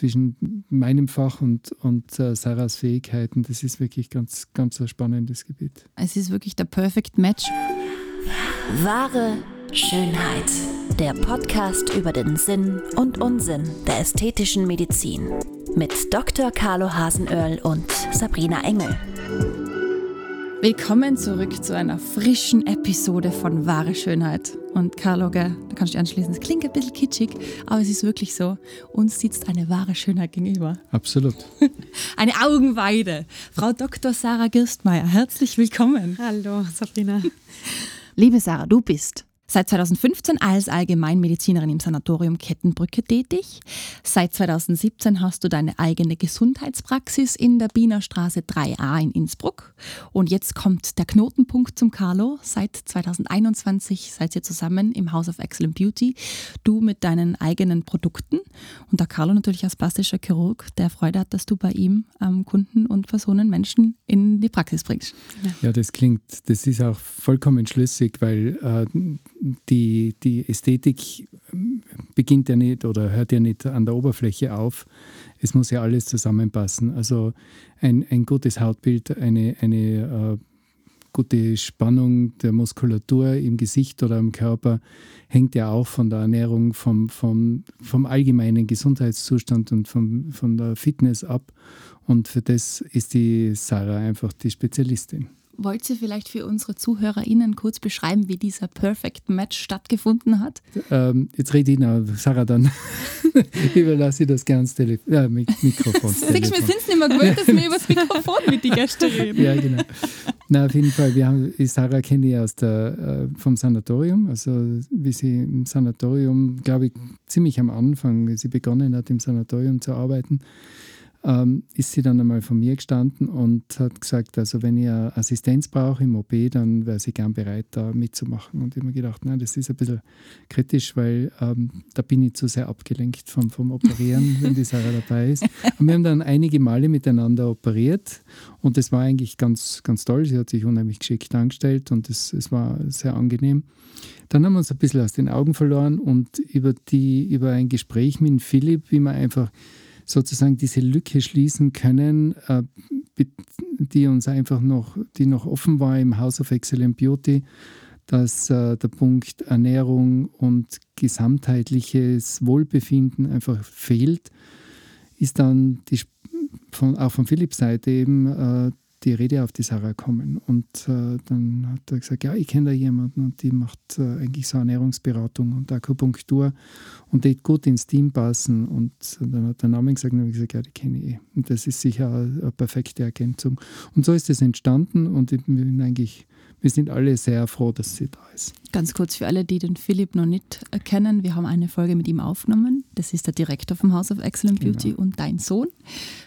zwischen meinem Fach und, und äh, Sarahs Fähigkeiten, das ist wirklich ganz, ganz ein spannendes Gebiet. Es ist wirklich der Perfect Match. Wahre Schönheit. Der Podcast über den Sinn und Unsinn der ästhetischen Medizin. Mit Dr. Carlo Hasenöhrl und Sabrina Engel. Willkommen zurück zu einer frischen Episode von Wahre Schönheit. Und Carlo, da kannst du dich anschließen. Es klingt ein bisschen kitschig, aber es ist wirklich so. Uns sitzt eine wahre Schönheit gegenüber. Absolut. eine Augenweide. Frau Dr. Sarah Girstmeier, herzlich willkommen. Hallo, Sabrina. Liebe Sarah, du bist Seit 2015 als Allgemeinmedizinerin im Sanatorium Kettenbrücke tätig. Seit 2017 hast du deine eigene Gesundheitspraxis in der Bienerstraße 3a in Innsbruck. Und jetzt kommt der Knotenpunkt zum Carlo. Seit 2021 seid ihr zusammen im House of Excellent Beauty. Du mit deinen eigenen Produkten und der Carlo natürlich als plastischer Chirurg, der Freude hat, dass du bei ihm ähm, Kunden und Personen, Menschen in die Praxis bringst. Ja. ja, das klingt, das ist auch vollkommen schlüssig, weil äh, die, die Ästhetik beginnt ja nicht oder hört ja nicht an der Oberfläche auf. Es muss ja alles zusammenpassen. Also ein, ein gutes Hautbild, eine, eine äh, gute Spannung der Muskulatur im Gesicht oder im Körper hängt ja auch von der Ernährung, vom, vom, vom allgemeinen Gesundheitszustand und vom, von der Fitness ab. Und für das ist die Sarah einfach die Spezialistin. Wollt ihr vielleicht für unsere ZuhörerInnen kurz beschreiben, wie dieser Perfect Match stattgefunden hat? Ähm, jetzt rede ich noch, Sarah, dann überlasse ich das gerne ans Telef äh, Mikrofon. Siehst wir sind es nicht mehr gewöhnt, dass wir über das Mikrofon mit den Gästen reden. ja, genau. Na, auf jeden Fall, wir haben, Sarah kenne ich aus der, äh, vom Sanatorium, also wie sie im Sanatorium, glaube ich, ziemlich am Anfang, sie begonnen hat, im Sanatorium zu arbeiten, ähm, ist sie dann einmal von mir gestanden und hat gesagt, also wenn ihr Assistenz braucht im OP, dann wäre sie gern bereit, da mitzumachen. Und ich habe mir gedacht, nein, das ist ein bisschen kritisch, weil ähm, da bin ich zu sehr abgelenkt vom, vom Operieren, wenn die Sarah dabei ist. Und wir haben dann einige Male miteinander operiert und das war eigentlich ganz, ganz toll. Sie hat sich unheimlich geschickt angestellt und es, es war sehr angenehm. Dann haben wir uns ein bisschen aus den Augen verloren und über, die, über ein Gespräch mit Philipp, wie man einfach sozusagen diese Lücke schließen können, äh, die uns einfach noch, die noch offen war im House of Excellent Beauty, dass äh, der Punkt Ernährung und gesamtheitliches Wohlbefinden einfach fehlt, ist dann die, auch von Philipps Seite eben äh, die Rede auf die Sarah kommen. Und äh, dann hat er gesagt, ja, ich kenne da jemanden und die macht äh, eigentlich so Ernährungsberatung und Akupunktur und die gut ins Team passen. Und dann hat der Name gesagt und ich gesagt, ja, die kenne ich eh. Und das ist sicher eine perfekte Ergänzung. Und so ist es entstanden und ich bin eigentlich wir sind alle sehr froh, dass sie da ist. Ganz kurz für alle, die den Philipp noch nicht kennen, wir haben eine Folge mit ihm aufgenommen. Das ist der Direktor vom House of Excellent genau. Beauty und dein Sohn.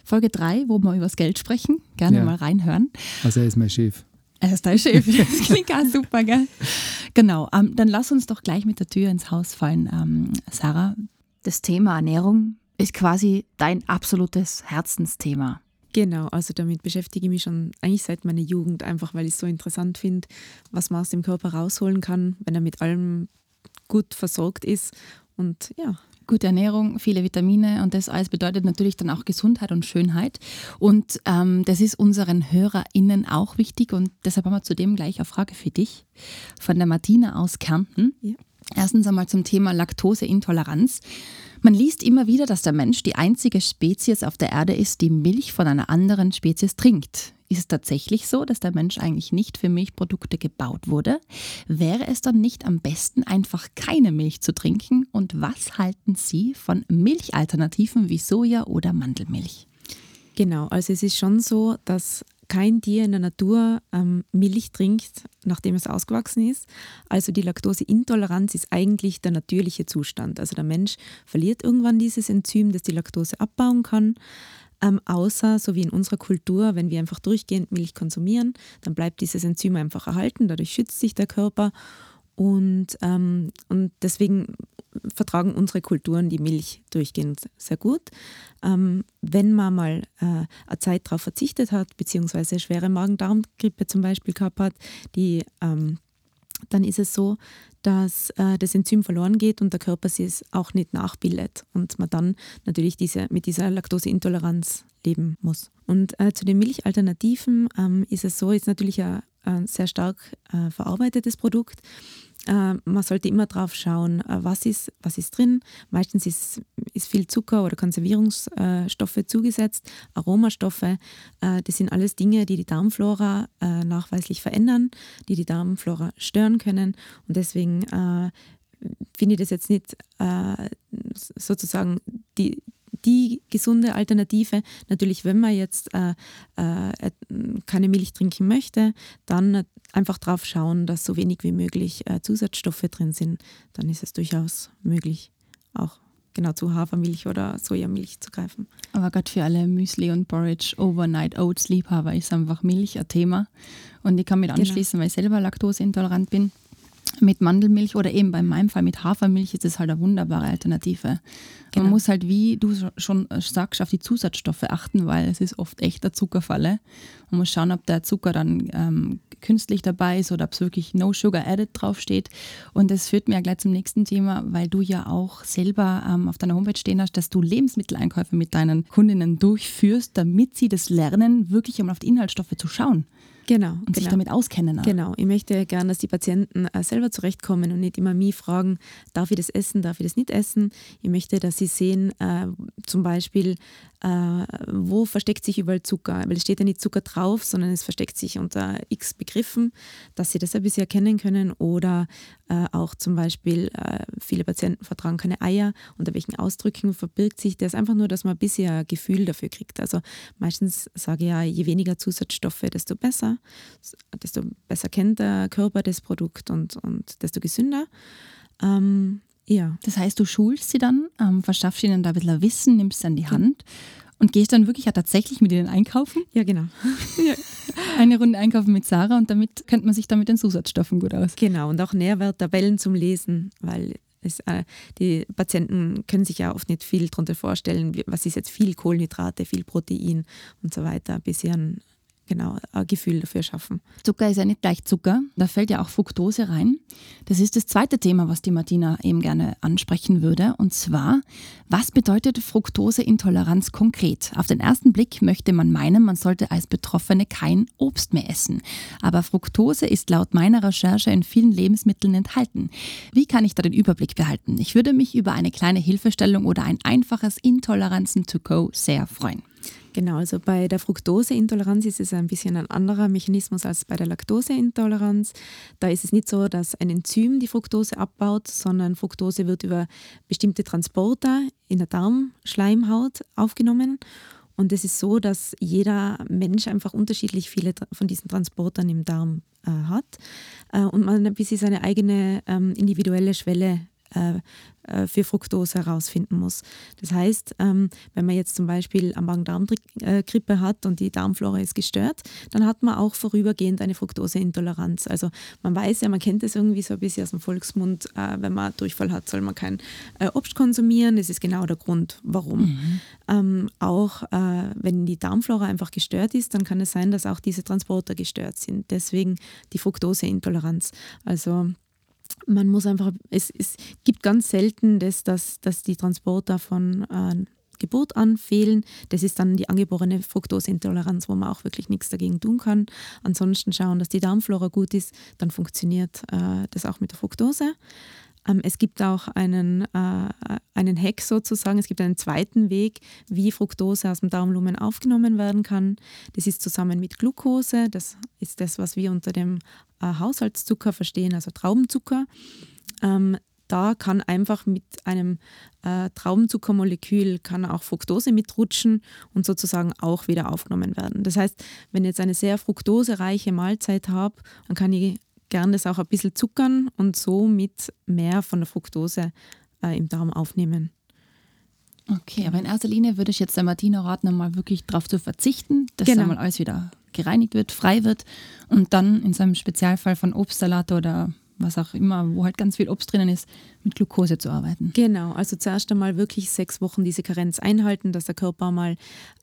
Folge 3, wo wir über das Geld sprechen. Gerne ja. mal reinhören. Also er ist mein Chef. Er ist dein Chef. Das klingt ganz super, gell? Genau, ähm, dann lass uns doch gleich mit der Tür ins Haus fallen. Ähm, Sarah, das Thema Ernährung ist quasi dein absolutes Herzensthema. Genau, also damit beschäftige ich mich schon eigentlich seit meiner Jugend, einfach weil ich es so interessant finde, was man aus dem Körper rausholen kann, wenn er mit allem gut versorgt ist. Und ja. Gute Ernährung, viele Vitamine und das alles bedeutet natürlich dann auch Gesundheit und Schönheit. Und ähm, das ist unseren HörerInnen auch wichtig und deshalb haben wir zudem gleich eine Frage für dich von der Martina aus Kärnten. Ja. Erstens einmal zum Thema Laktoseintoleranz. Man liest immer wieder, dass der Mensch die einzige Spezies auf der Erde ist, die Milch von einer anderen Spezies trinkt. Ist es tatsächlich so, dass der Mensch eigentlich nicht für Milchprodukte gebaut wurde? Wäre es dann nicht am besten, einfach keine Milch zu trinken? Und was halten Sie von Milchalternativen wie Soja oder Mandelmilch? Genau, also es ist schon so, dass kein Tier in der Natur ähm, Milch trinkt, nachdem es ausgewachsen ist. Also die Laktoseintoleranz ist eigentlich der natürliche Zustand. Also der Mensch verliert irgendwann dieses Enzym, das die Laktose abbauen kann. Ähm, außer, so wie in unserer Kultur, wenn wir einfach durchgehend Milch konsumieren, dann bleibt dieses Enzym einfach erhalten, dadurch schützt sich der Körper und, ähm, und deswegen vertragen unsere Kulturen die Milch durchgehend sehr gut. Ähm, wenn man mal äh, eine Zeit darauf verzichtet hat, beziehungsweise schwere Magen-Darm-Grippe zum Beispiel gehabt hat, die ähm, dann ist es so, dass äh, das Enzym verloren geht und der Körper es auch nicht nachbildet und man dann natürlich diese, mit dieser Laktoseintoleranz leben muss. Und äh, zu den Milchalternativen ähm, ist es so, ist natürlich ein, ein sehr stark äh, verarbeitetes Produkt. Äh, man sollte immer drauf schauen, äh, was ist, was ist drin. Meistens ist, ist viel Zucker oder Konservierungsstoffe zugesetzt, Aromastoffe. Äh, das sind alles Dinge, die die Darmflora nachweislich verändern, die die Darmflora stören können. Und deswegen finde ich das jetzt nicht sozusagen die, die gesunde Alternative. Natürlich, wenn man jetzt äh, äh, keine Milch trinken möchte, dann einfach darauf schauen, dass so wenig wie möglich äh, Zusatzstoffe drin sind. Dann ist es durchaus möglich, auch genau zu Hafermilch oder Sojamilch zu greifen. Aber gerade für alle Müsli und Porridge Overnight Oats Liebhaber ist einfach Milch ein Thema. Und ich kann mich genau. anschließen, genau. weil ich selber laktoseintolerant bin mit Mandelmilch oder eben bei meinem Fall mit Hafermilch ist es halt eine wunderbare Alternative. Genau. Man muss halt, wie du schon sagst, auf die Zusatzstoffe achten, weil es ist oft echt eine Zuckerfalle. Man muss schauen, ob der Zucker dann ähm, künstlich dabei ist oder ob es wirklich No Sugar Added draufsteht. Und das führt mir ja gleich zum nächsten Thema, weil du ja auch selber ähm, auf deiner Homepage stehen hast, dass du Lebensmitteleinkäufe mit deinen Kundinnen durchführst, damit sie das lernen, wirklich einmal auf die Inhaltsstoffe zu schauen. Genau. Und genau. sich damit auskennen. Auch. Genau. Ich möchte gerne, dass die Patienten äh, selber zurechtkommen und nicht immer mich fragen, darf ich das essen, darf ich das nicht essen. Ich möchte, dass sie sehen, äh, zum Beispiel, äh, wo versteckt sich überall Zucker. Weil es steht ja nicht Zucker drauf, sondern es versteckt sich unter x Begriffen, dass sie das ein bisschen erkennen können. Oder äh, auch zum Beispiel, äh, viele Patienten vertragen keine Eier. Unter welchen Ausdrücken verbirgt sich das? Einfach nur, dass man ein bisschen ein Gefühl dafür kriegt. Also meistens sage ich ja, je weniger Zusatzstoffe, desto besser. Desto besser kennt der Körper das Produkt und, und desto gesünder. Ähm, ja. Das heißt, du schulst sie dann, ähm, verschaffst ihnen da ein bisschen Wissen, nimmst sie an die Hand und gehst dann wirklich ja tatsächlich mit ihnen einkaufen? Ja, genau. ja. Eine Runde einkaufen mit Sarah und damit kennt man sich dann mit den Zusatzstoffen gut aus. Genau, und auch Nährwerttabellen zum Lesen, weil es, äh, die Patienten können sich ja oft nicht viel darunter vorstellen, was ist jetzt viel Kohlenhydrate, viel Protein und so weiter, bis einen genau ein Gefühl dafür schaffen. Zucker ist ja nicht gleich Zucker, da fällt ja auch Fructose rein. Das ist das zweite Thema, was die Martina eben gerne ansprechen würde. Und zwar, was bedeutet Fructoseintoleranz konkret? Auf den ersten Blick möchte man meinen, man sollte als Betroffene kein Obst mehr essen. Aber Fructose ist laut meiner Recherche in vielen Lebensmitteln enthalten. Wie kann ich da den Überblick behalten? Ich würde mich über eine kleine Hilfestellung oder ein einfaches Intoleranzen to go sehr freuen. Genau, also bei der Fructoseintoleranz ist es ein bisschen ein anderer Mechanismus als bei der Laktoseintoleranz. Da ist es nicht so, dass ein Enzym die Fructose abbaut, sondern Fructose wird über bestimmte Transporter in der Darmschleimhaut aufgenommen. Und es ist so, dass jeder Mensch einfach unterschiedlich viele von diesen Transportern im Darm äh, hat äh, und man ein bisschen seine eigene ähm, individuelle Schwelle äh, äh, für Fructose herausfinden muss. Das heißt, ähm, wenn man jetzt zum Beispiel am Magen-Darm-Grippe hat und die Darmflora ist gestört, dann hat man auch vorübergehend eine Fructoseintoleranz. Also man weiß ja, man kennt das irgendwie so ein bisschen aus dem Volksmund, äh, wenn man Durchfall hat, soll man kein Obst konsumieren. Das ist genau der Grund, warum. Mhm. Ähm, auch wenn die Darmflora einfach gestört ist, dann kann es sein, dass auch diese Transporter gestört sind. Deswegen die Fructoseintoleranz. Also man muss einfach, es, es gibt ganz selten das, dass, dass die Transporter von äh, Geburt an fehlen. Das ist dann die angeborene Fructoseintoleranz, wo man auch wirklich nichts dagegen tun kann. Ansonsten schauen, dass die Darmflora gut ist, dann funktioniert äh, das auch mit der Fructose. Ähm, es gibt auch einen, äh, einen Hack sozusagen, es gibt einen zweiten Weg, wie Fructose aus dem Darmlumen aufgenommen werden kann. Das ist zusammen mit Glucose, das ist das, was wir unter dem äh, Haushaltszucker verstehen, also Traubenzucker. Ähm, da kann einfach mit einem äh, Traubenzuckermolekül kann auch Fructose mitrutschen und sozusagen auch wieder aufgenommen werden. Das heißt, wenn ich jetzt eine sehr fruktosereiche Mahlzeit habe, dann kann ich gern das auch ein bisschen zuckern und so mit mehr von der Fructose äh, im Darm aufnehmen. Okay, aber in erster Linie würde ich jetzt der Martina raten, mal wirklich darauf zu verzichten, dass genau. einmal alles wieder gereinigt wird, frei wird und dann in seinem Spezialfall von Obstsalat oder was auch immer, wo halt ganz viel Obst drinnen ist, mit Glucose zu arbeiten. Genau, also zuerst einmal wirklich sechs Wochen diese Karenz einhalten, dass der Körper mal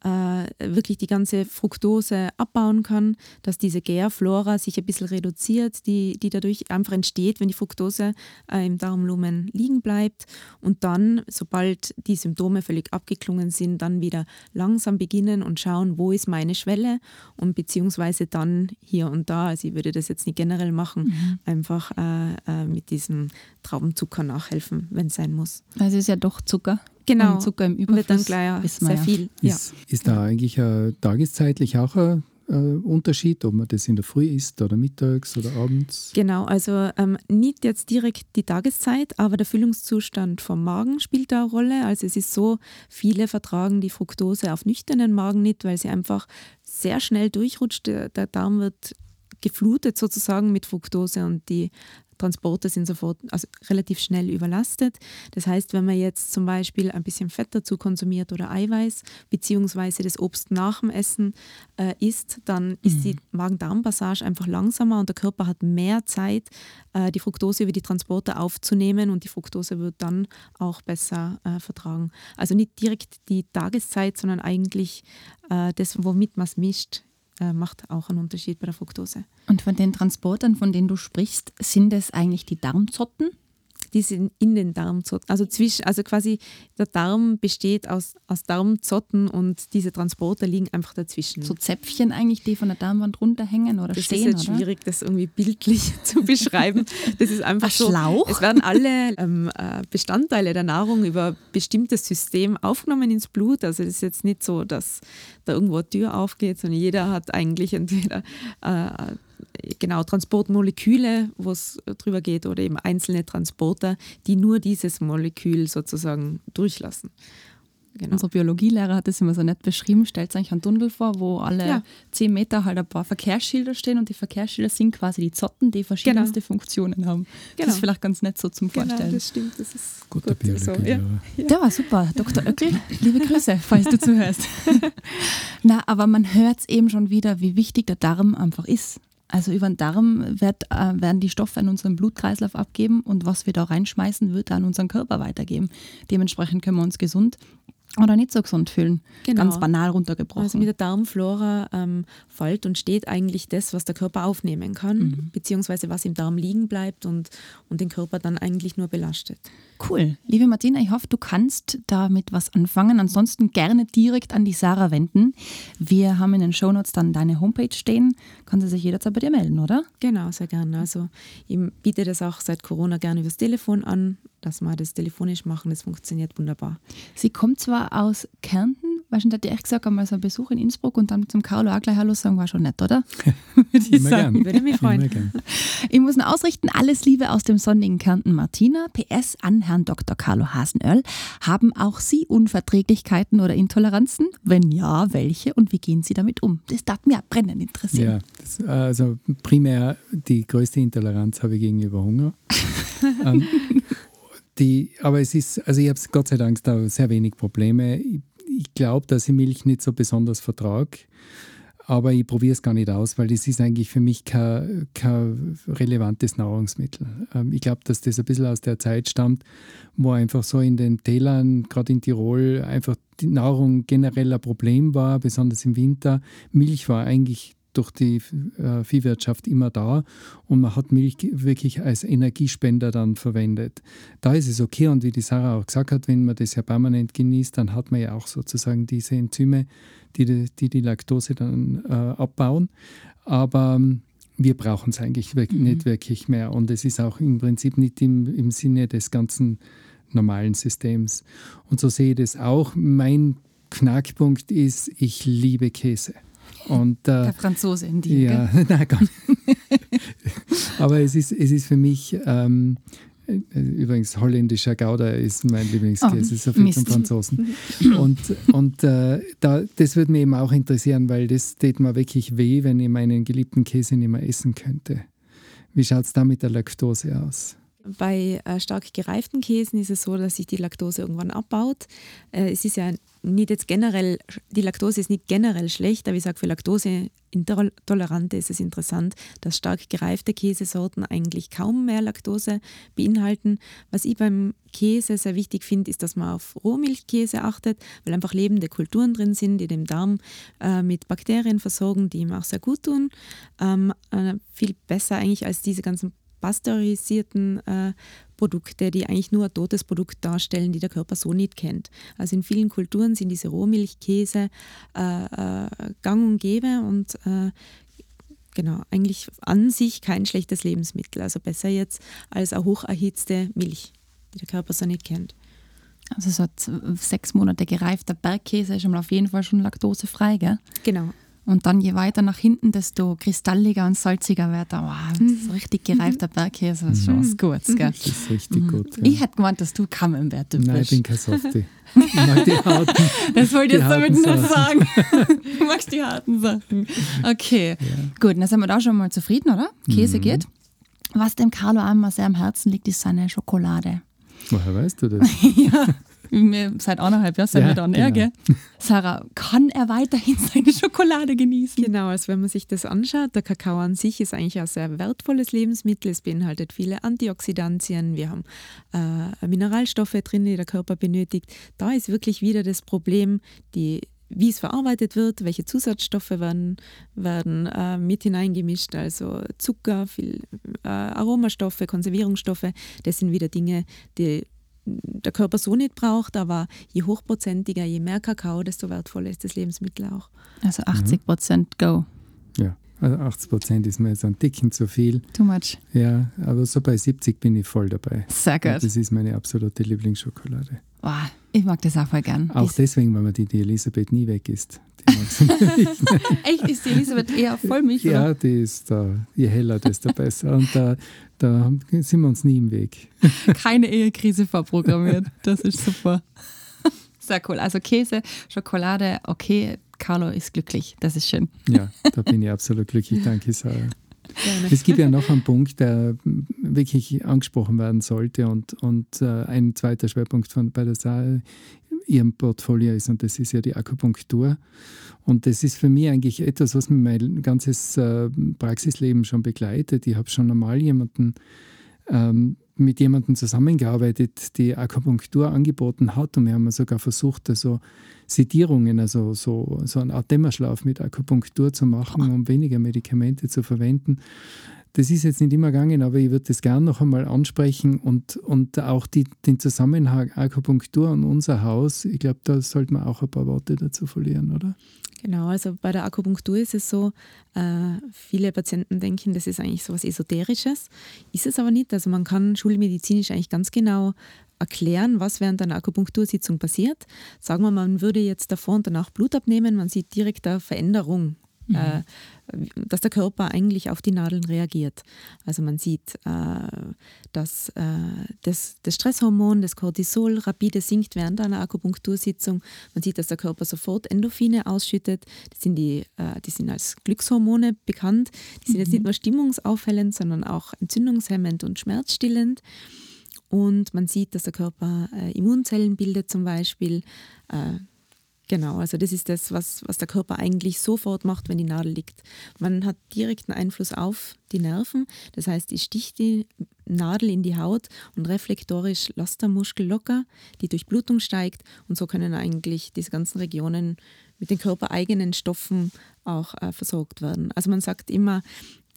äh, wirklich die ganze Fructose abbauen kann, dass diese Gärflora sich ein bisschen reduziert, die, die dadurch einfach entsteht, wenn die Fructose äh, im Darmlumen liegen bleibt. Und dann, sobald die Symptome völlig abgeklungen sind, dann wieder langsam beginnen und schauen, wo ist meine Schwelle und beziehungsweise dann hier und da, also ich würde das jetzt nicht generell machen, mhm. einfach äh, äh, mit diesem Traubenzucker nachhelfen, wenn es sein muss. Also es ist ja doch Zucker. Genau. Und Zucker im Überfluss. Wird dann gleich sehr ja. viel. Ist, ja. ist da eigentlich äh, tageszeitlich auch ein äh, Unterschied, ob man das in der Früh isst oder mittags oder abends? Genau, also ähm, nicht jetzt direkt die Tageszeit, aber der Füllungszustand vom Magen spielt da eine Rolle. Also es ist so, viele vertragen die Fructose auf nüchternen Magen nicht, weil sie einfach sehr schnell durchrutscht. Der, der Darm wird geflutet sozusagen mit Fructose und die Transporte sind sofort also relativ schnell überlastet. Das heißt, wenn man jetzt zum Beispiel ein bisschen Fett dazu konsumiert oder Eiweiß, beziehungsweise das Obst nach dem Essen äh, isst, dann ist mhm. die Magen-Darm-Passage einfach langsamer und der Körper hat mehr Zeit, äh, die Fructose über die Transporte aufzunehmen und die Fructose wird dann auch besser äh, vertragen. Also nicht direkt die Tageszeit, sondern eigentlich äh, das, womit man es mischt, äh, macht auch einen Unterschied bei der Fructose. Und von den Transportern, von denen du sprichst, sind es eigentlich die Darmzotten? Die sind in den Darmzotten. Also, zwischen, also quasi der Darm besteht aus, aus Darmzotten und diese Transporter liegen einfach dazwischen. So Zäpfchen eigentlich, die von der Darmwand runterhängen oder das stehen? Das ist jetzt schwierig, das irgendwie bildlich zu beschreiben. Das ist einfach Ein so. Schlauch? Es werden alle ähm, äh, Bestandteile der Nahrung über ein bestimmtes System aufgenommen ins Blut. Also das ist jetzt nicht so, dass da irgendwo eine Tür aufgeht, sondern jeder hat eigentlich entweder äh, genau Transportmoleküle, wo es drüber geht, oder eben einzelne Transporter, die nur dieses Molekül sozusagen durchlassen. Genau. Unser Biologielehrer hat das immer so nett beschrieben. Stellt euch einen Tunnel vor, wo alle ja. zehn Meter halt ein paar Verkehrsschilder stehen und die Verkehrsschilder sind quasi die Zotten, die verschiedenste genau. Funktionen haben. Genau. Das ist vielleicht ganz nett so zum genau, Vorstellen. das stimmt. Das ist Guter gut so. Ja. Ja. Der war super. Dr. Oeckel, liebe Grüße, falls du zuhörst. Na, aber man hört es eben schon wieder, wie wichtig der Darm einfach ist. Also über den Darm wird, äh, werden die Stoffe in unseren Blutkreislauf abgeben und was wir da reinschmeißen, wird dann unseren Körper weitergeben. Dementsprechend können wir uns gesund oder nicht so gesund fühlen. Genau. Ganz banal runtergebrochen. Also mit der Darmflora ähm, fällt und steht eigentlich das, was der Körper aufnehmen kann, mhm. beziehungsweise was im Darm liegen bleibt und, und den Körper dann eigentlich nur belastet. Cool. Liebe Martina, ich hoffe, du kannst damit was anfangen. Ansonsten gerne direkt an die Sarah wenden. Wir haben in den Shownotes dann deine Homepage stehen. Kann sie sich jederzeit bei dir melden, oder? Genau, sehr gerne. Also ich biete das auch seit Corona gerne übers Telefon an, dass wir das telefonisch machen. Das funktioniert wunderbar. Sie kommt zwar aus Kärnten, schon hätte ich gesagt, einmal so ein Besuch in Innsbruck und dann zum Carlo auch gleich Hallo sagen, war schon nett, oder? Würde ich sagen. Gern. Würde mich freuen. Ich muss noch ausrichten, alles Liebe aus dem sonnigen Kärnten Martina. PS an Herrn Dr. Carlo Hasenöll. Haben auch Sie Unverträglichkeiten oder Intoleranzen? Wenn ja, welche und wie gehen Sie damit um? Das darf mir brennend interessieren. Ja, das, also primär die größte Intoleranz habe ich gegenüber Hunger. ähm, die, aber es ist, also ich habe Gott sei Dank da sehr wenig Probleme. Ich ich glaube, dass ich Milch nicht so besonders vertrage. Aber ich probiere es gar nicht aus, weil das ist eigentlich für mich kein, kein relevantes Nahrungsmittel. Ähm, ich glaube, dass das ein bisschen aus der Zeit stammt, wo einfach so in den Tälern, gerade in Tirol, einfach die Nahrung generell ein Problem war, besonders im Winter. Milch war eigentlich durch die äh, Viehwirtschaft immer da und man hat Milch wirklich als Energiespender dann verwendet. Da ist es okay und wie die Sarah auch gesagt hat, wenn man das ja permanent genießt, dann hat man ja auch sozusagen diese Enzyme, die die, die, Laktose dann äh, abbauen. Aber ähm, wir brauchen es eigentlich wirklich mhm. nicht wirklich mehr und es ist auch im Prinzip nicht im, im Sinne des ganzen normalen Systems. Und so sehe ich das auch. Mein Knackpunkt ist, ich liebe Käse. Und, äh, Der Franzose in dir. Ja, nein, gar nicht. Aber es ist, es ist für mich, ähm, äh, übrigens holländischer Gouda ist mein Lieblingskäse, oh, so viel Mist. zum Franzosen. Und, und äh, da, das würde mich eben auch interessieren, weil das tät mir wirklich weh, wenn ich meinen geliebten Käse nicht mehr essen könnte. Wie schaut es da mit der Laktose aus? Bei äh, stark gereiften Käsen ist es so, dass sich die Laktose irgendwann abbaut. Äh, es ist ja nicht jetzt generell, die Laktose ist nicht generell schlecht, aber ich sage, für Laktoseintolerante ist es interessant, dass stark gereifte Käsesorten eigentlich kaum mehr Laktose beinhalten. Was ich beim Käse sehr wichtig finde, ist, dass man auf Rohmilchkäse achtet, weil einfach lebende Kulturen drin sind, die den Darm äh, mit Bakterien versorgen, die ihm auch sehr gut tun. Ähm, äh, viel besser eigentlich als diese ganzen pasteurisierten äh, Produkte, die eigentlich nur ein totes Produkt darstellen, die der Körper so nicht kennt. Also in vielen Kulturen sind diese Rohmilchkäse äh, äh, gang und gäbe und äh, genau, eigentlich an sich kein schlechtes Lebensmittel. Also besser jetzt als eine hocherhitzte Milch, die der Körper so nicht kennt. Also so sechs Monate gereifter Bergkäse ist schon mal auf jeden Fall schon laktosefrei, gell? Genau. Und dann je weiter nach hinten, desto kristalliger und salziger wird er. Wow, das ist Mhm. richtig gereifter Bergkäse, das ist schon was Gutes. Gell? Das ist richtig gut. Ja. Ich hätte gemeint, dass du Camembert Nein, ich bist. bin kein Softie. Ich mag die harten. Das wollte ich jetzt damit Sachen. sagen. Du magst die harten Sachen. Okay, gut, dann sind wir da schon mal zufrieden, oder? Käse Mhm. geht. Was dem Carlo einmal sehr am Herzen liegt, ist seine Schokolade. Woher weißt du das? ja, wir seit anderthalb Jahren sind Ja, wir da näher, genau. gell? Sarah, kann er weiterhin seine Schokolade genießen? Genau, also wenn man sich das anschaut, der Kakao an sich ist eigentlich ein sehr wertvolles Lebensmittel. Es beinhaltet viele Antioxidantien, wir haben äh, Mineralstoffe drin, die der Körper benötigt. Da ist wirklich wieder das Problem, die wie es verarbeitet wird, welche Zusatzstoffe werden, werden äh, mit hineingemischt, also Zucker, viel äh, Aromastoffe, Konservierungsstoffe. Das sind wieder Dinge, die der Körper so nicht braucht, aber je hochprozentiger, je mehr Kakao, desto wertvoller ist das Lebensmittel auch. Also 80 Prozent Go. Ja, also 80 Prozent ist mir jetzt ein Ticken zu viel. Too much. Ja, aber so bei 70 bin ich voll dabei. Sehr gut. das ist meine absolute Lieblingsschokolade. Wow, ich mag das auch voll gern. Auch Die- deswegen, weil man die, die Elisabeth nie weg ist. Echt, ist die Elisabeth eher Vollmilch? oder? ja, die ist da, je heller, desto besser. Und da, da sind wir uns nie im Weg. keine Ehekrise vorprogrammiert. Das ist super. Sehr cool. Also Käse, Schokolade, okay. Carlo ist glücklich. Das ist schön. Ja, da bin ich absolut glücklich. Danke, Sarah. Gerne. Es gibt ja noch einen Punkt, der wirklich angesprochen werden sollte und, und äh, ein zweiter Schwerpunkt von, bei der Sache ihrem Portfolio ist und das ist ja die Akupunktur. Und das ist für mich eigentlich etwas, was mir mein ganzes äh, Praxisleben schon begleitet. Ich habe schon einmal jemanden ähm, mit jemandem zusammengearbeitet, die Akupunktur angeboten hat und wir haben sogar versucht, also Sedierungen, also so, so eine Art Dämmerschlaf mit Akupunktur zu machen, um weniger Medikamente zu verwenden. Das ist jetzt nicht immer gegangen, aber ich würde das gerne noch einmal ansprechen und, und auch die, den Zusammenhang Akupunktur und unser Haus. Ich glaube, da sollte man auch ein paar Worte dazu verlieren, oder? Genau, also bei der Akupunktur ist es so, äh, viele Patienten denken, das ist eigentlich so was Esoterisches. Ist es aber nicht. Also man kann schulmedizinisch eigentlich ganz genau erklären, was während einer Akupunktursitzung passiert. Sagen wir, man würde jetzt davor und danach Blut abnehmen, man sieht direkt eine Veränderung, äh, dass der Körper eigentlich auf die Nadeln reagiert. Also man sieht, äh, dass äh, das, das Stresshormon, das Cortisol, rapide sinkt während einer Akupunktursitzung. Man sieht, dass der Körper sofort Endorphine ausschüttet. Das sind die, äh, die sind als Glückshormone bekannt. Die sind jetzt nicht nur stimmungsaufhellend, sondern auch entzündungshemmend und schmerzstillend. Und man sieht, dass der Körper äh, Immunzellen bildet zum Beispiel. Genau, also das ist das, was, was der Körper eigentlich sofort macht, wenn die Nadel liegt. Man hat direkten Einfluss auf die Nerven. Das heißt, ich sticht die Nadel in die Haut und reflektorisch lässt der Muskel locker, die Durchblutung steigt und so können eigentlich diese ganzen Regionen mit den körpereigenen Stoffen auch äh, versorgt werden. Also man sagt immer,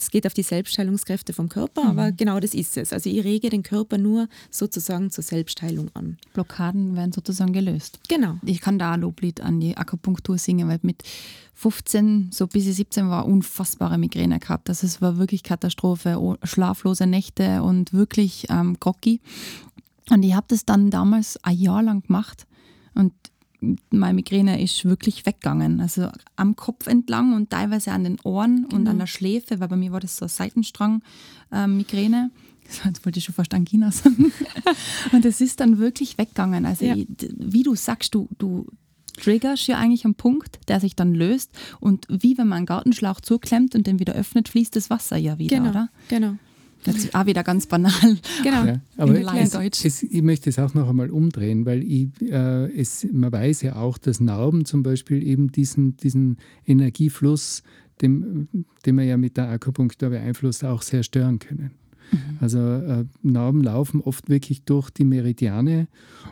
es geht auf die Selbstheilungskräfte vom Körper, aber genau das ist es. Also ich rege den Körper nur sozusagen zur Selbstheilung an. Blockaden werden sozusagen gelöst. Genau. Ich kann da ein Loblied an die Akupunktur singen, weil mit 15, so bis ich 17 war, unfassbare Migräne gehabt. Das ist, war wirklich Katastrophe, schlaflose Nächte und wirklich ähm, groggy. Und ich habe das dann damals ein Jahr lang gemacht und meine Migräne ist wirklich weggegangen. Also am Kopf entlang und teilweise an den Ohren und an der Schläfe, weil bei mir war das so Seitenstrang-Migräne. Jetzt wollte ich schon fast Angina sagen. und es ist dann wirklich weggegangen. Also Ja. ich, wie du sagst, du, du triggerst ja eigentlich einen Punkt, der sich dann löst. Und wie wenn man einen Gartenschlauch zuklemmt und den wieder öffnet, fließt das Wasser ja wieder, Genau. oder? genau. Jetzt auch wieder ganz banal. Genau. Ja, aber In es, Deutsch. es, ich möchte es auch noch einmal umdrehen, weil ich, äh, es, man weiß ja auch, dass Narben zum Beispiel eben diesen, diesen Energiefluss, dem, den man ja mit der Akupunktur beeinflusst, auch sehr stören können. Also äh, Narben laufen oft wirklich durch die Meridiane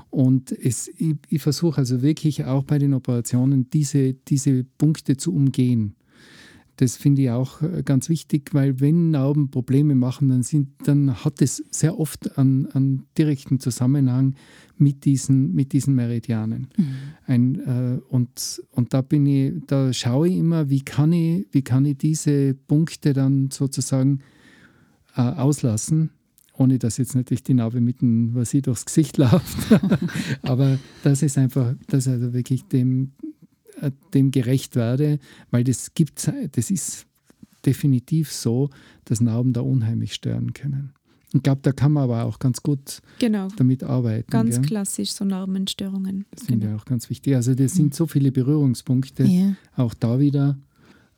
und es, ich, ich versuche also wirklich auch bei den Operationen diese, diese Punkte zu umgehen. Das finde ich auch äh, ganz wichtig, weil wenn Narben Probleme machen, dann, sind, dann hat es sehr oft einen, einen direkten Zusammenhang mit diesen, mit diesen Meridianen. Ein, äh, und, und da bin ich, da schaue ich immer, wie kann ich, wie kann ich diese Punkte dann sozusagen äh, auslassen, ohne dass jetzt natürlich die Narbe mitten, was sie durchs Gesicht läuft. Aber das ist einfach, dass ich also wirklich dem, dem gerecht werde, weil das gibt, das ist definitiv so, dass Narben da unheimlich stören können. Ich glaube, da kann man aber auch ganz gut Genau. damit arbeiten. Ganz gell? klassisch, so Narbenstörungen. Das finde Genau. ich auch ganz wichtig. Also das sind so viele Berührungspunkte, Ja. auch da wieder,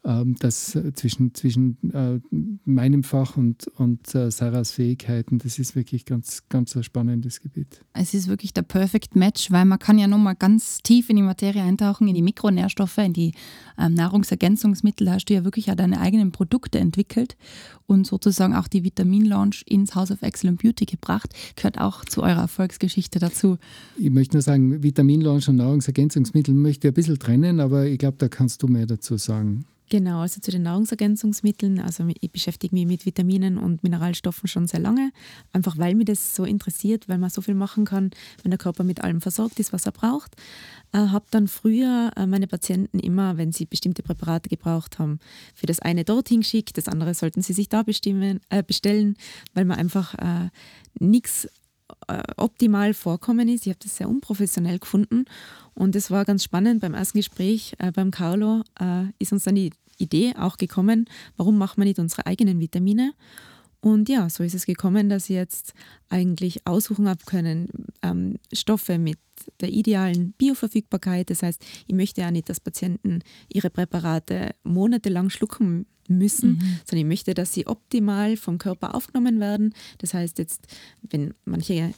ähm, dass äh, zwischen, zwischen äh, meinem Fach und, und äh, Sarahs Fähigkeiten, das ist wirklich ganz, ganz ein spannendes Gebiet. Es ist wirklich der Perfect Match, weil man kann ja nochmal ganz tief in die Materie eintauchen, in die Mikronährstoffe, in die ähm, Nahrungsergänzungsmittel. Da hast du ja wirklich auch deine eigenen Produkte entwickelt und sozusagen auch die Vitamin Launch ins House of Excellent Beauty gebracht. Gehört auch zu eurer Erfolgsgeschichte dazu. Ich möchte nur sagen, Vitaminlaunch und Nahrungsergänzungsmittel möchte ich ein bisschen trennen, aber ich glaube, da kannst du mehr dazu sagen. Genau, also zu den Nahrungsergänzungsmitteln. Also ich beschäftige mich mit Vitaminen und Mineralstoffen schon sehr lange, einfach weil mich das so interessiert, weil man so viel machen kann, wenn der Körper mit allem versorgt ist, was er braucht. Äh, habe dann früher äh, meine Patienten immer, wenn sie bestimmte Präparate gebraucht haben, für das eine dorthin geschickt, das andere sollten sie sich da bestimmen, äh, bestellen, weil man einfach äh, nichts optimal vorkommen ist. Ich habe das sehr unprofessionell gefunden und es war ganz spannend. Beim ersten Gespräch äh, beim Carlo äh, ist uns dann die Idee auch gekommen, warum machen wir nicht unsere eigenen Vitamine? Und ja, so ist es gekommen, dass ich jetzt eigentlich aussuchen habe können, ähm, Stoffe mit der idealen Bioverfügbarkeit. Das heißt, ich möchte ja nicht, dass Patienten ihre Präparate monatelang schlucken müssen, sondern ich möchte, dass sie optimal vom Körper aufgenommen werden. Das heißt jetzt, wenn manche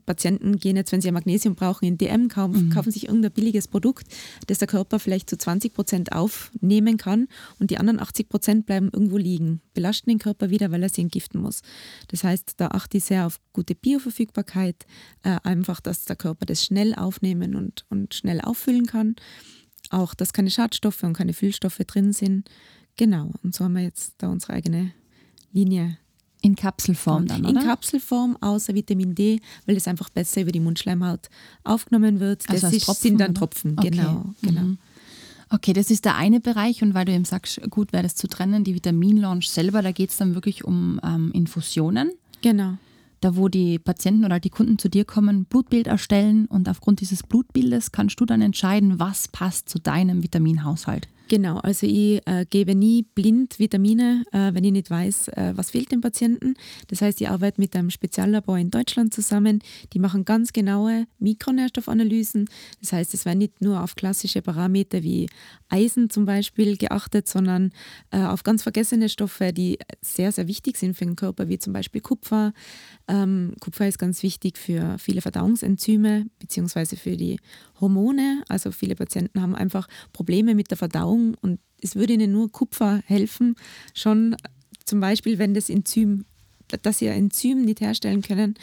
Patienten gehen jetzt, wenn sie ein Magnesium brauchen, in DM, kaufen, kaufen sich irgendein billiges Produkt, das der Körper vielleicht zu 20 Prozent aufnehmen kann und die anderen 80 Prozent bleiben irgendwo liegen, belasten den Körper wieder, weil er sie entgiften muss. Das heißt, da achte ich sehr auf gute Bioverfügbarkeit, äh, einfach, dass der Körper das schnell aufnehmen und, und schnell auffüllen kann. Auch, dass keine Schadstoffe und keine Füllstoffe drin sind. Genau, und so haben wir jetzt da unsere eigene Linie In Kapselform dann, in oder? Kapselform außer Vitamin D, weil das einfach besser über die Mundschleimhaut aufgenommen wird. Das Also als ist, Tropfen, sind dann oder? Tropfen, Okay. genau. genau. Mhm. Okay, das ist der eine Bereich und weil du eben sagst, gut wäre das zu trennen, die Vitamin-Launch selber, da geht es dann wirklich um ähm, Infusionen. Genau. Da wo die Patienten oder die Kunden zu dir kommen, Blutbild erstellen und aufgrund dieses Blutbildes kannst du dann entscheiden, was passt zu deinem Vitaminhaushalt. Genau, also ich äh, gebe nie blind Vitamine, äh, wenn ich nicht weiß, äh, was fehlt dem Patienten. Das heißt, ich arbeite mit einem Speziallabor in Deutschland zusammen. Die machen ganz genaue Mikronährstoffanalysen. Das heißt, es werden nicht nur auf klassische Parameter wie Eisen zum Beispiel geachtet, sondern äh, auf ganz vergessene Stoffe, die sehr, sehr wichtig sind für den Körper, wie zum Beispiel Kupfer. Ähm, Kupfer ist ganz wichtig für viele Verdauungsenzyme beziehungsweise für die Hormone. Also viele Patienten haben einfach Probleme mit der Verdauung und es würde ihnen nur Kupfer helfen, schon zum Beispiel, wenn das Enzym, dass sie ein Enzym nicht herstellen können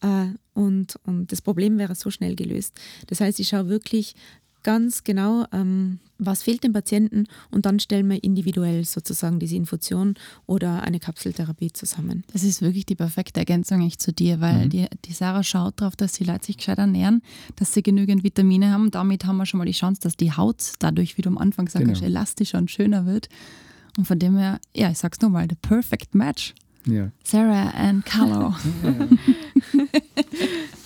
äh, und, und das Problem wäre so schnell gelöst. Das heißt, ich schaue wirklich ganz genau, ähm, was fehlt dem Patienten und dann stellen wir individuell sozusagen diese Infusion oder eine Kapseltherapie zusammen. Das ist wirklich die perfekte Ergänzung eigentlich zu dir, weil die, die Sarah schaut darauf, dass die Leute sich gescheit ernähren, dass sie genügend Vitamine haben. Damit haben wir schon mal die Chance, dass die Haut dadurch, wie du am Anfang sagst, Genau. elastischer und schöner wird. Und von dem her, ja, ich sag's nochmal, the perfect match. Ja. Sarah and Carlo.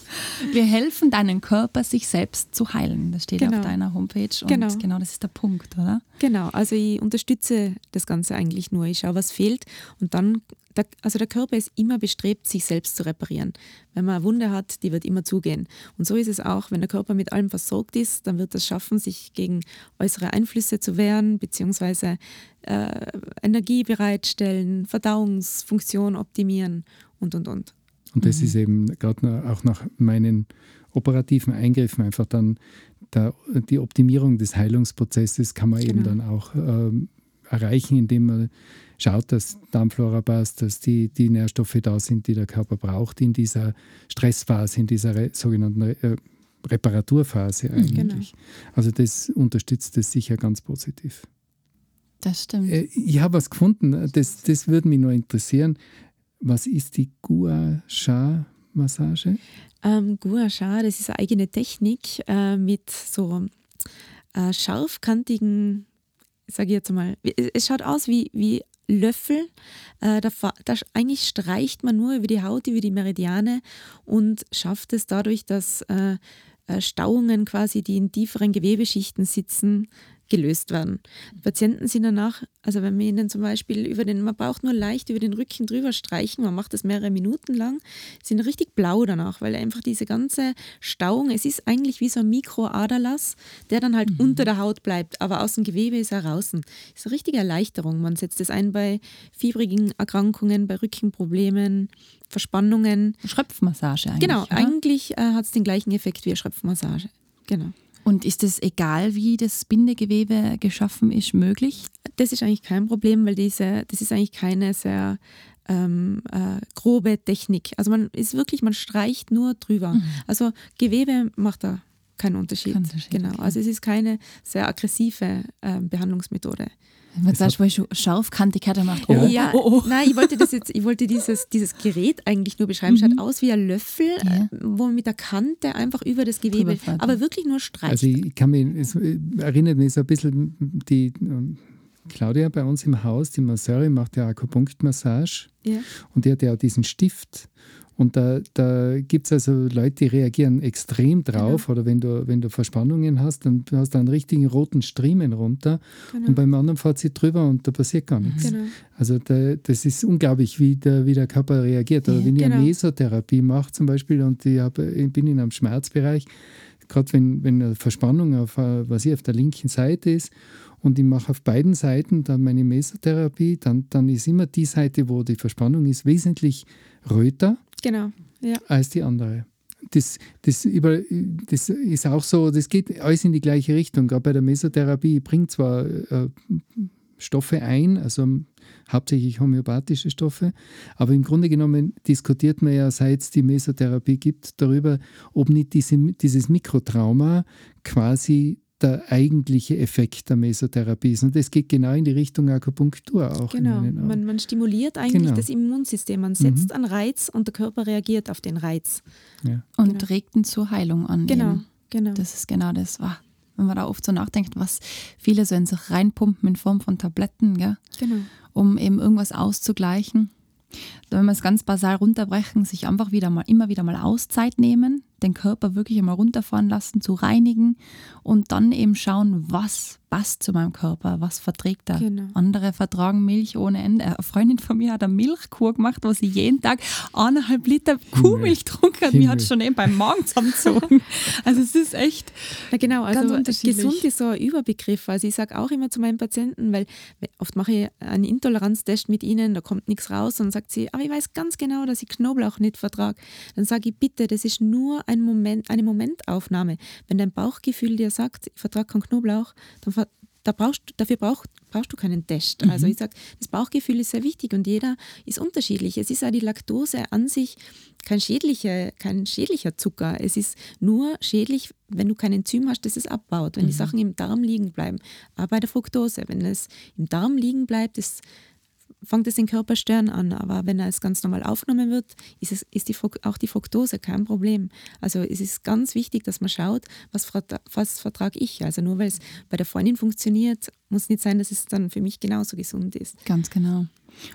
Wir helfen deinen Körper, sich selbst zu heilen. Das steht Genau. auf deiner Homepage. Und Genau. genau das ist der Punkt, oder? Genau, also ich unterstütze das Ganze eigentlich nur. Ich schaue, was fehlt und dann, der, also der Körper ist immer bestrebt, sich selbst zu reparieren. Wenn man eine Wunde hat, die wird immer zugehen. Und so ist es auch, wenn der Körper mit allem versorgt ist, dann wird es schaffen, sich gegen äußere Einflüsse zu wehren, beziehungsweise äh, Energie bereitstellen, Verdauungsfunktion optimieren und, und, und. Und das ist eben gerade auch nach meinen operativen Eingriffen einfach dann der, die Optimierung des Heilungsprozesses kann man eben Genau. dann auch ähm, erreichen, indem man schaut, dass Darmflora passt, dass die, die Nährstoffe da sind, die der Körper braucht in dieser Stressphase, in dieser re sogenannten äh, Reparaturphase eigentlich. Also das unterstützt es sicher ganz positiv. Das stimmt. Äh, ich habe was gefunden, das, das würde mich nur interessieren. Was ist die Gua Sha Massage? Ähm, Gua Sha, das ist eine eigene Technik äh, mit so äh, scharfkantigen, sage ich jetzt mal, es- schaut aus wie, wie Löffel. Äh, da, da eigentlich streicht man nur über die Haut, über die Meridiane und schafft es dadurch, dass äh, äh, Stauungen quasi, die in tieferen Gewebeschichten sitzen, gelöst werden. Die Patienten sind danach, also wenn man ihnen zum Beispiel über den, man braucht nur leicht über den Rücken drüber streichen, man macht das mehrere Minuten lang, sind richtig blau danach, weil einfach diese ganze Stauung, es ist eigentlich wie so ein Mikroaderlass, der dann halt unter der Haut bleibt, aber aus dem Gewebe ist er draußen. ist eine richtige Erleichterung. Man setzt es ein bei fiebrigen Erkrankungen, bei Rückenproblemen, Verspannungen. Schröpfmassage eigentlich. Genau, oder? eigentlich äh, hat es den gleichen Effekt wie eine Schröpfmassage. Genau. Und ist es egal, wie das Bindegewebe geschaffen ist, möglich? Das ist eigentlich kein Problem, weil diese, das ist eigentlich keine sehr ähm, äh, grobe Technik. Also man ist wirklich, man streicht nur drüber. Also Gewebe macht da keinen Unterschied. Unterschied, genau. okay. Also es ist keine sehr aggressive ähm, Behandlungsmethode. Wenn man zum Beispiel schon Scharfkantigkeit macht, oh, Ja. oh, oh. Nein, ich wollte das jetzt, ich wollte dieses, dieses Gerät eigentlich nur beschreiben. Schaut aus wie ein Löffel, Mhm. Ja. äh, wo man mit der Kante einfach über das Gewebe, aber wirklich nur streicht. Also ich kann mich, es erinnert mich so ein bisschen, die ähm, Claudia bei uns im Haus, die Masseurin, macht ja Akupunktmassage ja. und die hat ja auch diesen Stift. Und da, da gibt es also Leute, die reagieren extrem drauf. Genau. Oder wenn du, wenn du Verspannungen hast, dann hast du einen richtigen roten Striemen runter. Genau. Und beim anderen fährt sie drüber und da passiert gar nichts. Genau. Also da, das ist unglaublich, wie der, wie der Körper reagiert. Oder wenn ich genau. eine Mesotherapie mache zum Beispiel und ich, hab, ich bin in einem Schmerzbereich, gerade wenn, wenn eine Verspannung auf, was ich, auf der linken Seite ist und ich mache auf beiden Seiten dann meine Mesotherapie, dann, dann ist immer die Seite, wo die Verspannung ist, wesentlich röter genau. Ja. als die andere. Das, das, über, das ist auch so, das geht alles in die gleiche Richtung. Gerade bei der Mesotherapie bringt zwar äh, Stoffe ein, also hauptsächlich homöopathische Stoffe, aber im Grunde genommen diskutiert man ja, seit es die Mesotherapie gibt, darüber, ob nicht diese, dieses Mikrotrauma quasi der eigentliche Effekt der Mesotherapie ist. Und das geht genau in die Richtung Akupunktur auch. Genau, man, man stimuliert eigentlich Genau. das Immunsystem. Man setzt einen Reiz und der Körper reagiert auf den Reiz. ja. Und Genau. regt ihn zur Heilung an. Genau, Eben. genau. Das ist genau das. Ah, wenn man da oft so nachdenkt, was viele so in sich reinpumpen in Form von Tabletten, gell, genau. um eben irgendwas auszugleichen. Wenn wir es ganz basal runterbrechen, sich einfach wieder mal, immer wieder mal Auszeit nehmen, den Körper wirklich einmal runterfahren lassen, zu reinigen und dann eben schauen, was passt zu meinem Körper, was verträgt er. Genau. Andere vertragen Milch ohne Ende. Eine Freundin von mir hat eine Milchkur gemacht, wo sie jeden Tag eineinhalb Liter Kuhmilch getrunken hat. Mir hat es schon eben beim Magen zusammengezogen. Also es ist echt, Ja, genau, Ganz also unterschiedlich. gesund ist so ein Überbegriff. Also ich sage auch immer zu meinen Patienten, weil oft mache ich einen Intoleranztest mit ihnen, da kommt nichts raus und sagt sie, aber ich weiß ganz genau, dass ich Knoblauch nicht vertrage. Dann sage ich, bitte, das ist nur ein Moment, eine Momentaufnahme. Wenn dein Bauchgefühl dir sagt, ich vertrage keinen Knoblauch, dann ver da brauchst, dafür brauch, brauchst du keinen Test. Also ich sage, das Bauchgefühl ist sehr wichtig und jeder ist unterschiedlich. Es ist auch die Laktose an sich kein schädlicher, kein schädlicher Zucker. Es ist nur schädlich, wenn du kein Enzym hast, das es abbaut, wenn die Sachen im Darm liegen bleiben. Aber bei der Fructose, wenn es im Darm liegen bleibt, ist, fängt es den Körper stören an. Aber wenn es ganz normal aufgenommen wird, ist, es, ist die, auch die Fructose kein Problem. Also es ist ganz wichtig, dass man schaut, was, was vertrage ich. Also nur weil es bei der Freundin funktioniert, muss nicht sein, dass es dann für mich genauso gesund ist. ganz genau.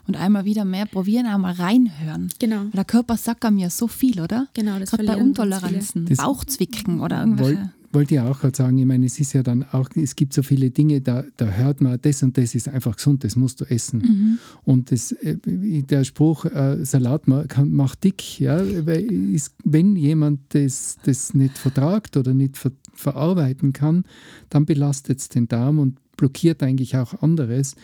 Und einmal wieder mehr probieren, einmal reinhören. Genau. Der Körper sagt ja so viel, oder? Genau, das Gerade bei Untoleranzen, Bauchzwicken oder irgendwelche. Wollte ich auch gerade sagen, ich meine, es ist ja dann auch, es gibt so viele Dinge, da, da hört man, das und das ist einfach gesund, das musst du essen. Mhm. Und das, äh, der Spruch, äh, Salat macht dick, ja, weil ist, wenn jemand das, das nicht vertragt oder nicht ver, verarbeiten kann, dann belastet es den Darm und blockiert eigentlich auch anderes,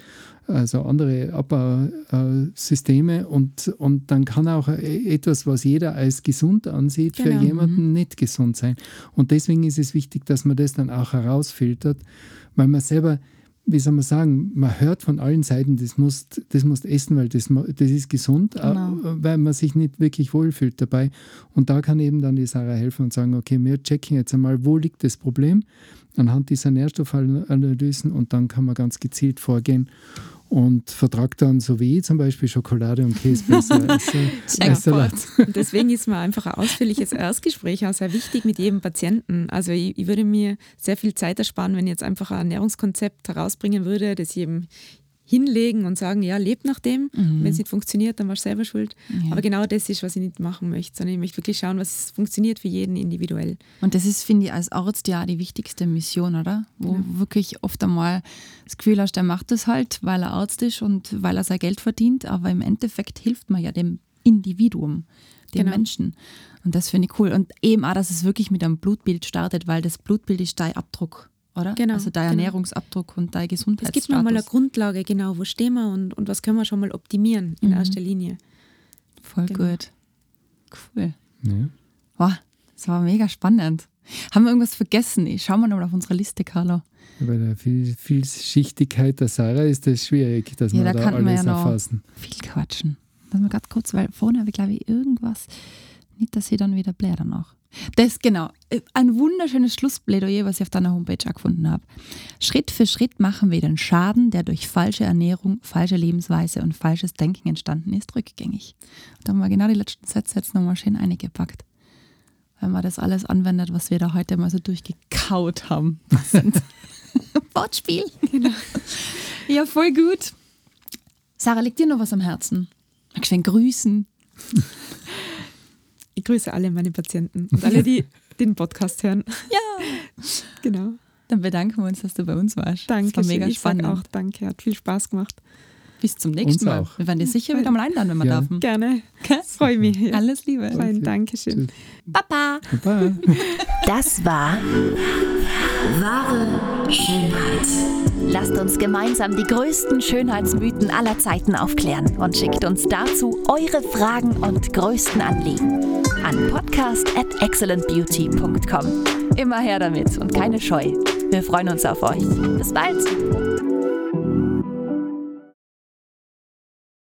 also andere Abbausysteme und, und dann kann auch etwas, was jeder als gesund ansieht, Genau. für jemanden nicht gesund sein. Und deswegen ist es wichtig, dass man das dann auch herausfiltert, weil man selber, wie soll man sagen, man hört von allen Seiten, das musst, das musst essen, weil das, das ist gesund, Genau. äh, weil man sich nicht wirklich wohlfühlt dabei. Und da kann eben dann die Sarah helfen und sagen, okay, wir checken jetzt einmal, wo liegt das Problem anhand dieser Nährstoffanalysen und dann kann man ganz gezielt vorgehen und vertragt dann so wie ich zum Beispiel Schokolade und Käse besser als, äh, als Salat. Deswegen ist mir einfach ein ausführliches Erstgespräch auch sehr wichtig mit jedem Patienten. Also ich, ich würde mir sehr viel Zeit ersparen, wenn ich jetzt einfach ein Ernährungskonzept herausbringen würde, das eben hinlegen und sagen, ja, lebt nach dem. Wenn es nicht funktioniert, dann warst du selber schuld. Ja. Aber genau das ist, was ich nicht machen möchte, sondern ich möchte wirklich schauen, was funktioniert für jeden individuell. Und das ist, finde ich, als Arzt ja die wichtigste Mission, oder? Wo wirklich oft einmal das Gefühl hast, der macht das halt, weil er Arzt ist und weil er sein Geld verdient, aber im Endeffekt hilft man ja dem Individuum, dem Genau. Menschen. Und das finde ich cool. Und eben auch, dass es wirklich mit einem Blutbild startet, weil das Blutbild ist dein Abdruck, oder? Genau, Also dein genau. Ernährungsabdruck und dein Es Gesundheitsstatus. gibt nochmal eine Grundlage, genau, wo stehen wir und, und was können wir schon mal optimieren in erster Linie. Voll Genau. gut. Cool. Ja. Wow, das war mega spannend. Haben wir irgendwas vergessen? Ich schau mal nochmal auf unsere Liste, Carlo. Bei der Viel Vielschichtigkeit der Sarah ist das schwierig, dass Ja, wir da da alles ja noch- erfassen. Viel quatschen. Lass mal gerade kurz, weil vorne habe ich, glaube ich, irgendwas. Nicht, dass ich dann wieder bläder noch. Das, genau. Äh, Ein wunderschönes Schlussplädoyer, was ich auf deiner Homepage auch gefunden habe. Schritt für Schritt machen wir den Schaden, der durch falsche Ernährung, falsche Lebensweise und falsches Denken entstanden ist, rückgängig. Und da haben wir genau die letzten Sätze jetzt nochmal schön eingepackt. Wenn man das alles anwendet, was wir da heute mal so durchgekaut haben. Wortspiel. Genau. Ja, voll gut. Sarah, liegt dir noch was am Herzen? Magst du grüßen? Ich grüße alle meine Patienten und alle, die den Podcast hören. Ja. Genau. Dann bedanken wir uns, dass du bei uns warst. Danke. Das war mega ich spannend. auch danke, hat viel Spaß gemacht. Bis zum nächsten Uns Mal. auch. Wir werden dir sicher wieder mal einladen, wenn wir Ja. dürfen. Gerne. Okay? Freue mich. Ja. Alles Liebe. Fein, Dankeschön. Papa. Baba. Das war wahre Schönheit. Lasst uns gemeinsam die größten Schönheitsmythen aller Zeiten aufklären und schickt uns dazu eure Fragen und größten Anliegen an podcast at excellentbeauty.com. Immer her damit und keine Scheu. Wir freuen uns auf euch. Bis bald.